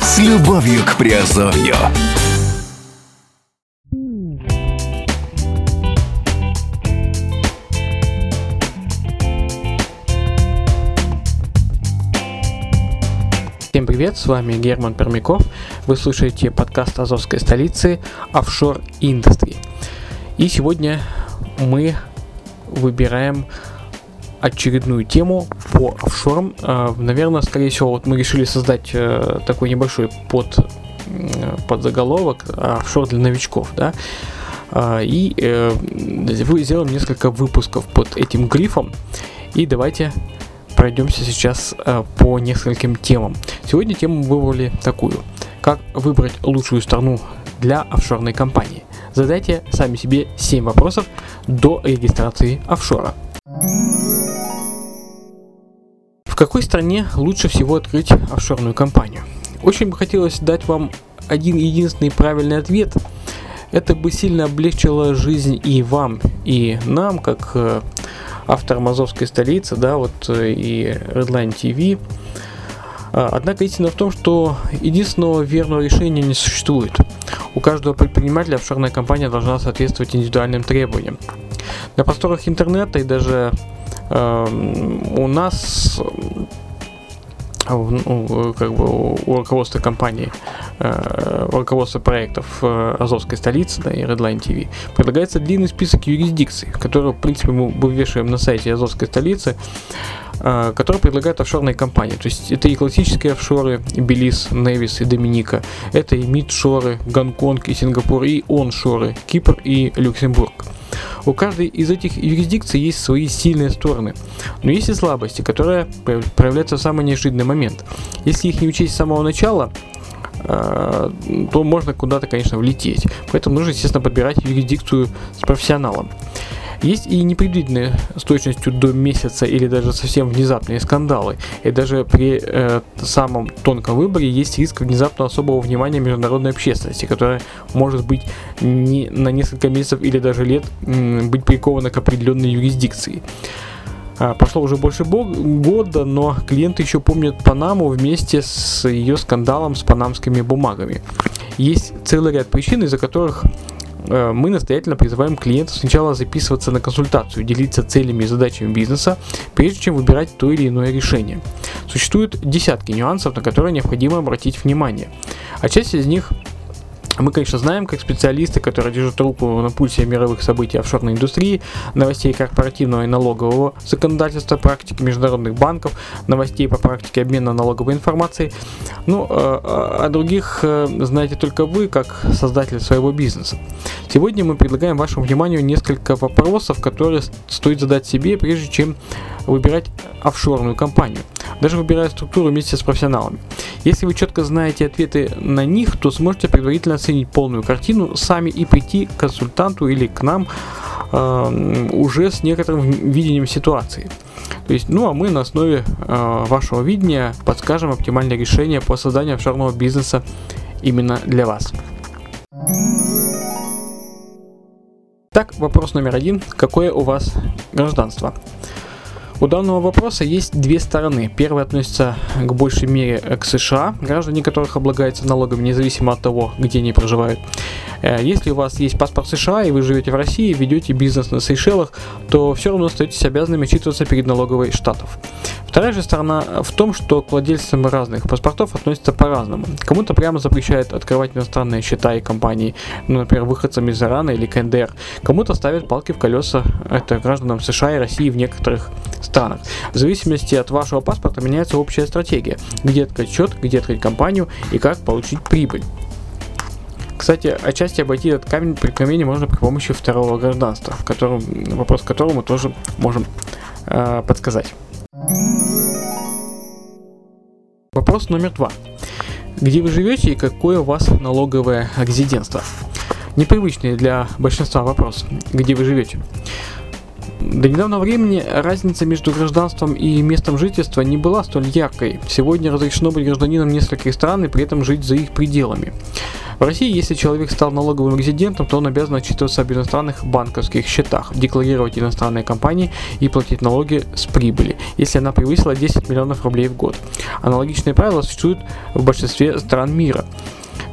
С любовью к Приазовью. Всем привет, с вами Герман Пермяков. Вы слушаете подкаст Азовской столицы Offshore Industry. И сегодня мы выбираем очередную тему по офшорам. Э, Наверное, скорее всего, вот мы решили создать э, такой небольшой под, подзаголовок офшор для новичков, да. И э, вы сделаем несколько выпусков под этим грифом. И давайте пройдемся сейчас э, по нескольким темам. Сегодня тему выбрали такую. Как выбрать лучшую страну для офшорной компании? Задайте сами себе 7 вопросов до регистрации офшора. В какой стране лучше всего открыть офшорную компанию? Очень бы хотелось дать вам один единственный правильный ответ. Это бы сильно облегчило жизнь и вам, и нам, как э, авторам Азовской столицы, да, вот э, и Redline TV. А, Однако истина в том, что единственного верного решения не существует. У каждого предпринимателя офшорная компания должна соответствовать индивидуальным требованиям. На просторах интернета и даже эм, у нас э, ну, как бы у руководства компании, э, у руководства проектов э, Азовской столицы да, и Redline TV предлагается длинный список юрисдикций, которые, в принципе, мы вывешиваем на сайте Азовской столицы, которые предлагают офшорные компании. То есть это и классические офшоры, Белиз, Невис и Доминика, это и мидшоры, Гонконг и Сингапур, и оншоры, Кипр и Люксембург. У каждой из этих юрисдикций есть свои сильные стороны, но есть и слабости, которые прояв- проявляются в самый неожиданный момент. Если их не учесть с самого начала, э, то можно куда-то, конечно, влететь. Поэтому нужно, естественно, подбирать юрисдикцию с профессионалом. Есть и непредвиденные с точностью до месяца или даже совсем внезапные скандалы. И даже при э, самом тонком выборе есть риск внезапного особого внимания международной общественности, которая может быть не на несколько месяцев или даже лет м, быть прикована к определенной юрисдикции. А, Прошло уже больше бо- года, но клиенты еще помнят Панаму вместе с ее скандалом с панамскими бумагами. Есть целый ряд причин, из-за которых мы настоятельно призываем клиентов сначала записываться на консультацию, делиться целями и задачами бизнеса, прежде чем выбирать то или иное решение. Существуют десятки нюансов, на которые необходимо обратить внимание. А часть из них мы, конечно, знаем, как специалисты, которые держат руку на пульсе мировых событий офшорной индустрии, новостей корпоративного и налогового законодательства, практики международных банков, новостей по практике обмена налоговой информацией. Ну, э, э, о других э, знаете только вы, как создатель своего бизнеса. Сегодня мы предлагаем вашему вниманию несколько вопросов, которые стоит задать себе, прежде чем выбирать офшорную компанию. Даже выбирая структуру вместе с профессионалами. Если вы четко знаете ответы на них, то сможете предварительно оценить полную картину сами и прийти к консультанту или к нам э, уже с некоторым видением ситуации. То есть, ну а мы на основе э, вашего видения подскажем оптимальное решение по созданию офшорного бизнеса именно для вас. Так, вопрос номер один. Какое у вас гражданство? У данного вопроса есть две стороны. Первая относится к большей мере к США, граждане которых облагаются налогами независимо от того, где они проживают. Э, Если у вас есть паспорт США и вы живете в России, ведете бизнес на Сейшелах, то все равно остаетесь обязанными отчитываться перед налоговой штатов. Вторая же сторона в том, что к владельцам разных паспортов относятся по-разному. Кому-то прямо запрещают открывать иностранные счета и компании, ну, например, выходцам из Ирана или КНДР. Кому-то ставят палки в колеса, это гражданам США и России в некоторых странах. В зависимости от вашего паспорта меняется общая стратегия, где открыть счет, где открыть компанию и как получить прибыль. Кстати, отчасти обойти этот камень преткновения можно при помощи второго гражданства, в котором, вопрос к которому тоже можем э, подсказать. Вопрос номер два. Где вы живете и какое у вас налоговое резидентство? Непривычный для большинства вопрос. Где вы живете? До недавнего времени разница между гражданством и местом жительства не была столь яркой. Сегодня разрешено быть гражданином нескольких стран и при этом жить за их пределами. В России, если человек стал налоговым резидентом, то он обязан отчитываться об иностранных банковских счетах, декларировать иностранные компании и платить налоги с прибыли, если она превысила 10 миллионов рублей в год. Аналогичные правила существуют в большинстве стран мира.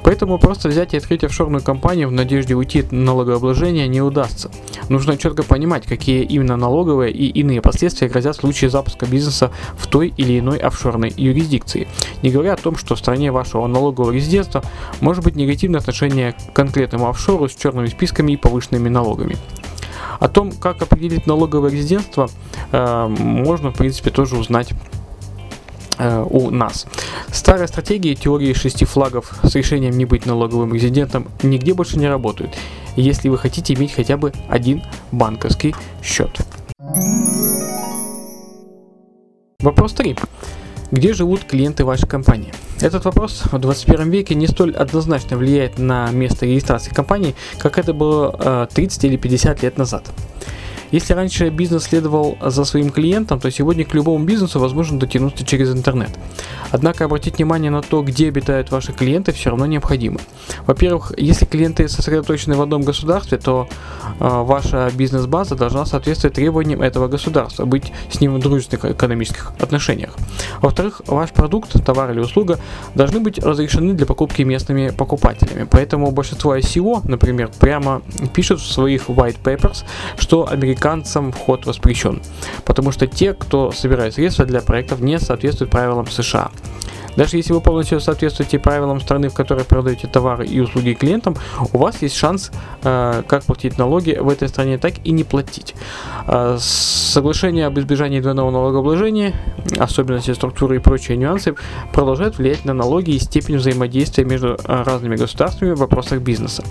Поэтому просто взять и открыть офшорную компанию в надежде уйти от налогообложения не удастся. Нужно четко понимать, какие именно налоговые и иные последствия грозят в случае запуска бизнеса в той или иной офшорной юрисдикции. Не говоря о том, что в стране вашего налогового резидентства может быть негативное отношение к конкретному офшору с черными списками и повышенными налогами. О том, как определить налоговое резидентство, э, можно, в принципе, тоже узнать у нас. Старые стратегии теории шести флагов с решением не быть налоговым резидентом нигде больше не работают, если вы хотите иметь хотя бы один банковский счет. Вопрос 3. Где живут клиенты вашей компании? Этот вопрос в 21 веке не столь однозначно влияет на место регистрации компании, как это было 30 э, или 50 лет назад. Если раньше бизнес следовал за своим клиентом, то сегодня к любому бизнесу возможно дотянуться через интернет. Однако обратить внимание на то, где обитают ваши клиенты, все равно необходимо. Во-первых, если клиенты сосредоточены в одном государстве, то э, ваша бизнес-база должна соответствовать требованиям этого государства, быть с ним в дружественных экономических отношениях. Во-вторых, ваш продукт, товар или услуга должны быть разрешены для покупки местными покупателями. Поэтому большинство ICO, например, прямо пишут в своих white papers, что американцы американцам вход воспрещен, потому что те, кто собирает средства для проектов, не соответствуют правилам США. Даже если вы полностью соответствуете правилам страны, в которой продаете товары и услуги клиентам, у вас есть шанс э, как платить налоги в этой стране, так и не платить. Э, соглашение об избежании двойного налогообложения, особенности структуры и прочие нюансы продолжают влиять на налоги и степень взаимодействия между э, разными государствами в вопросах бизнеса.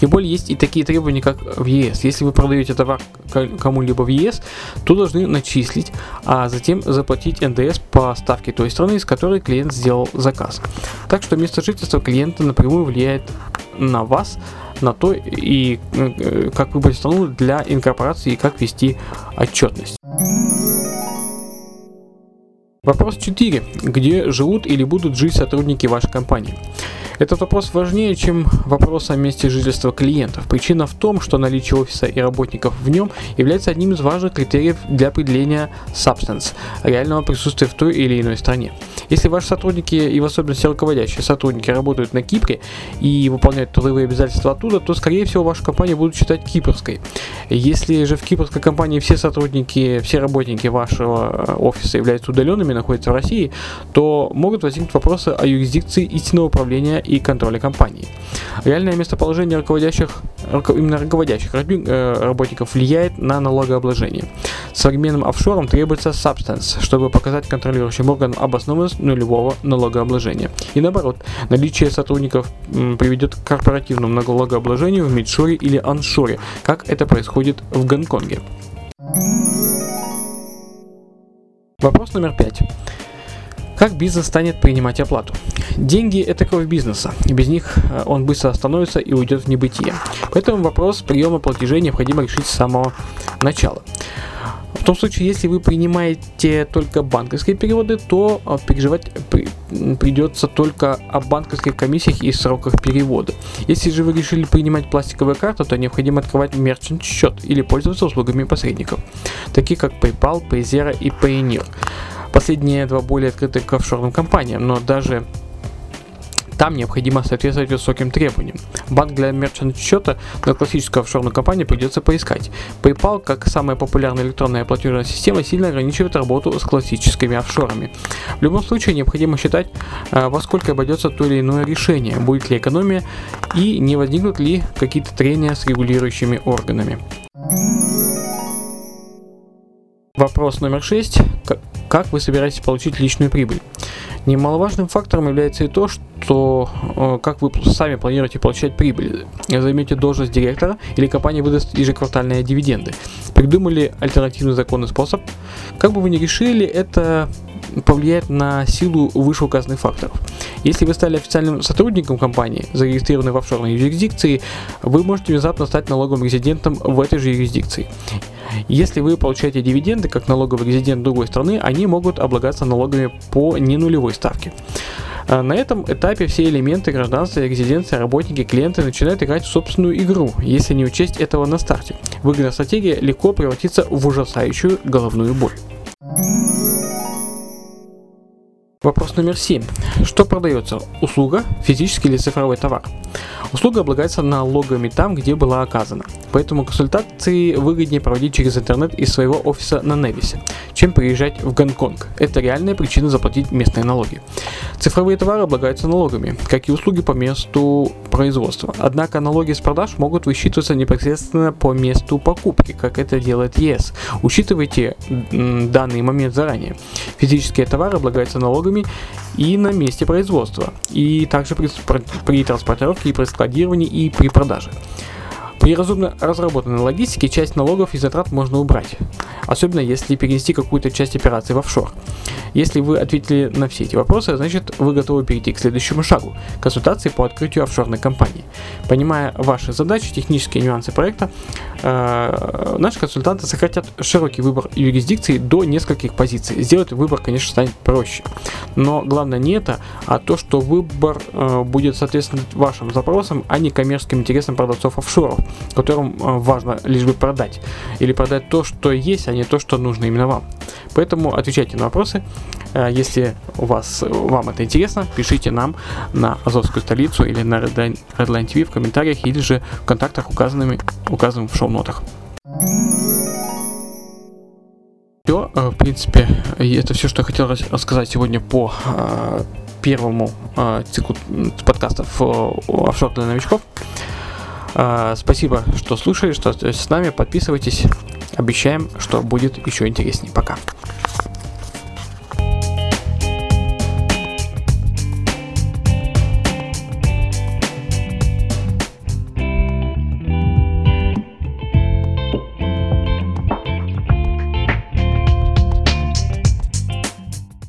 Тем более есть и такие требования, как в ЕС. Если вы продаете товар кому-либо в ЕС, то должны начислить, а затем заплатить НДС по ставке той страны, из которой клиент сделал заказ. Так что место жительства клиента напрямую влияет на вас, на то, и э, как выбрать страну для инкорпорации и как вести отчетность. Вопрос 4. Где живут или будут жить сотрудники вашей компании? Этот вопрос важнее, чем вопрос о месте жительства клиентов. Причина в том, что наличие офиса и работников в нем является одним из важных критериев для определения substance, реального присутствия в той или иной стране. Если ваши сотрудники и в особенности руководящие сотрудники работают на Кипре и выполняют трудовые обязательства оттуда, то скорее всего вашу компанию будут считать кипрской. Если же в кипрской компании все сотрудники, все работники вашего э, офиса являются удаленными, находятся в России, то могут возникнуть вопросы о юрисдикции истинного управления и контроля компании. Реальное местоположение руководящих, именно руководящих э, работников влияет на налогообложение. Современным офшорам требуется substance, чтобы показать контролирующим органам обоснованность нулевого налогообложения. И наоборот, наличие сотрудников приведет к корпоративному налогообложению в мидшоре или аншоре, как это происходит в Гонконге. Вопрос номер пять. Как бизнес станет принимать оплату? Деньги – это кровь бизнеса, и без них э, он быстро остановится и уйдет в небытие. Поэтому вопрос приема платежей необходимо решить с самого начала. В том случае, если вы принимаете только банковские переводы, то э, переживать при, придется только о банковских комиссиях и сроках перевода. Если же вы решили принимать пластиковые карты, то необходимо открывать мерчант счет или пользоваться услугами посредников, такие как PayPal, Payzera и Payoneer. Последние два более открыты к офшорным компаниям, но даже там необходимо соответствовать высоким требованиям. Банк для мерчант счета на классическую офшорную компанию придется поискать. PayPal, как самая популярная электронная платежная система, сильно ограничивает работу с классическими офшорами. В любом случае необходимо считать, а, во сколько обойдется то или иное решение, будет ли экономия и не возникнут ли какие-то трения с регулирующими органами. Вопрос номер шесть. Как вы собираетесь получить личную прибыль? Немаловажным фактором является и то, что э, как вы сами планируете получать прибыль. Займете должность директора или компания выдаст ежеквартальные дивиденды. Придумали альтернативный законный способ. Как бы вы ни решили, это повлияет на силу вышеуказанных факторов. Если вы стали официальным сотрудником компании, зарегистрированной в офшорной юрисдикции, вы можете внезапно стать налоговым резидентом в этой же юрисдикции. Если вы получаете дивиденды как налоговый резидент другой страны, они могут облагаться налогами по ненулевой ставке. А на этом этапе все элементы гражданства, резиденции, работники, клиенты начинают играть в собственную игру, если не учесть этого на старте. Выгодная стратегия легко превратится в ужасающую головную боль. Вопрос номер 7. Что продается? Услуга, физический или цифровой товар? Услуга облагается налогами там, где была оказана. Поэтому консультации выгоднее проводить через интернет из своего офиса на Невисе, чем приезжать в Гонконг. Это реальная причина заплатить местные налоги. Цифровые товары облагаются налогами, как и услуги по месту производства. Однако налоги с продаж могут высчитываться непосредственно по месту покупки, как это делает ЕС. Учитывайте данный момент заранее. Физические товары облагаются налогами и на месте производства, и также при, при транспортировке и при складировании и при продаже. При разумно разработанной логистике часть налогов и затрат можно убрать, особенно если перенести какую-то часть операции в офшор. Если вы ответили на все эти вопросы, значит вы готовы перейти к следующему шагу – консультации по открытию офшорной компании. Понимая ваши задачи, технические нюансы проекта, э, наши консультанты сократят широкий выбор юрисдикций до нескольких позиций. Сделать выбор, конечно, станет проще. Но главное не это, а то, что выбор э, будет соответствовать вашим запросам, а не коммерческим интересам продавцов офшоров, которым э, важно лишь бы продать. Или продать то, что есть, а не то, что нужно именно вам. Поэтому отвечайте на вопросы. Э, если у вас, вам это интересно, пишите нам на Азовскую столицу или на Redline, TV в комментариях или же в контактах, указанными, указанных в шоу-нотах. Все, э, в принципе, это все, что я хотел рассказать сегодня по э, первому циклу подкастов офшор для новичков. Спасибо, что слушали, что с нами. Подписывайтесь. Обещаем, что будет еще интереснее. Пока.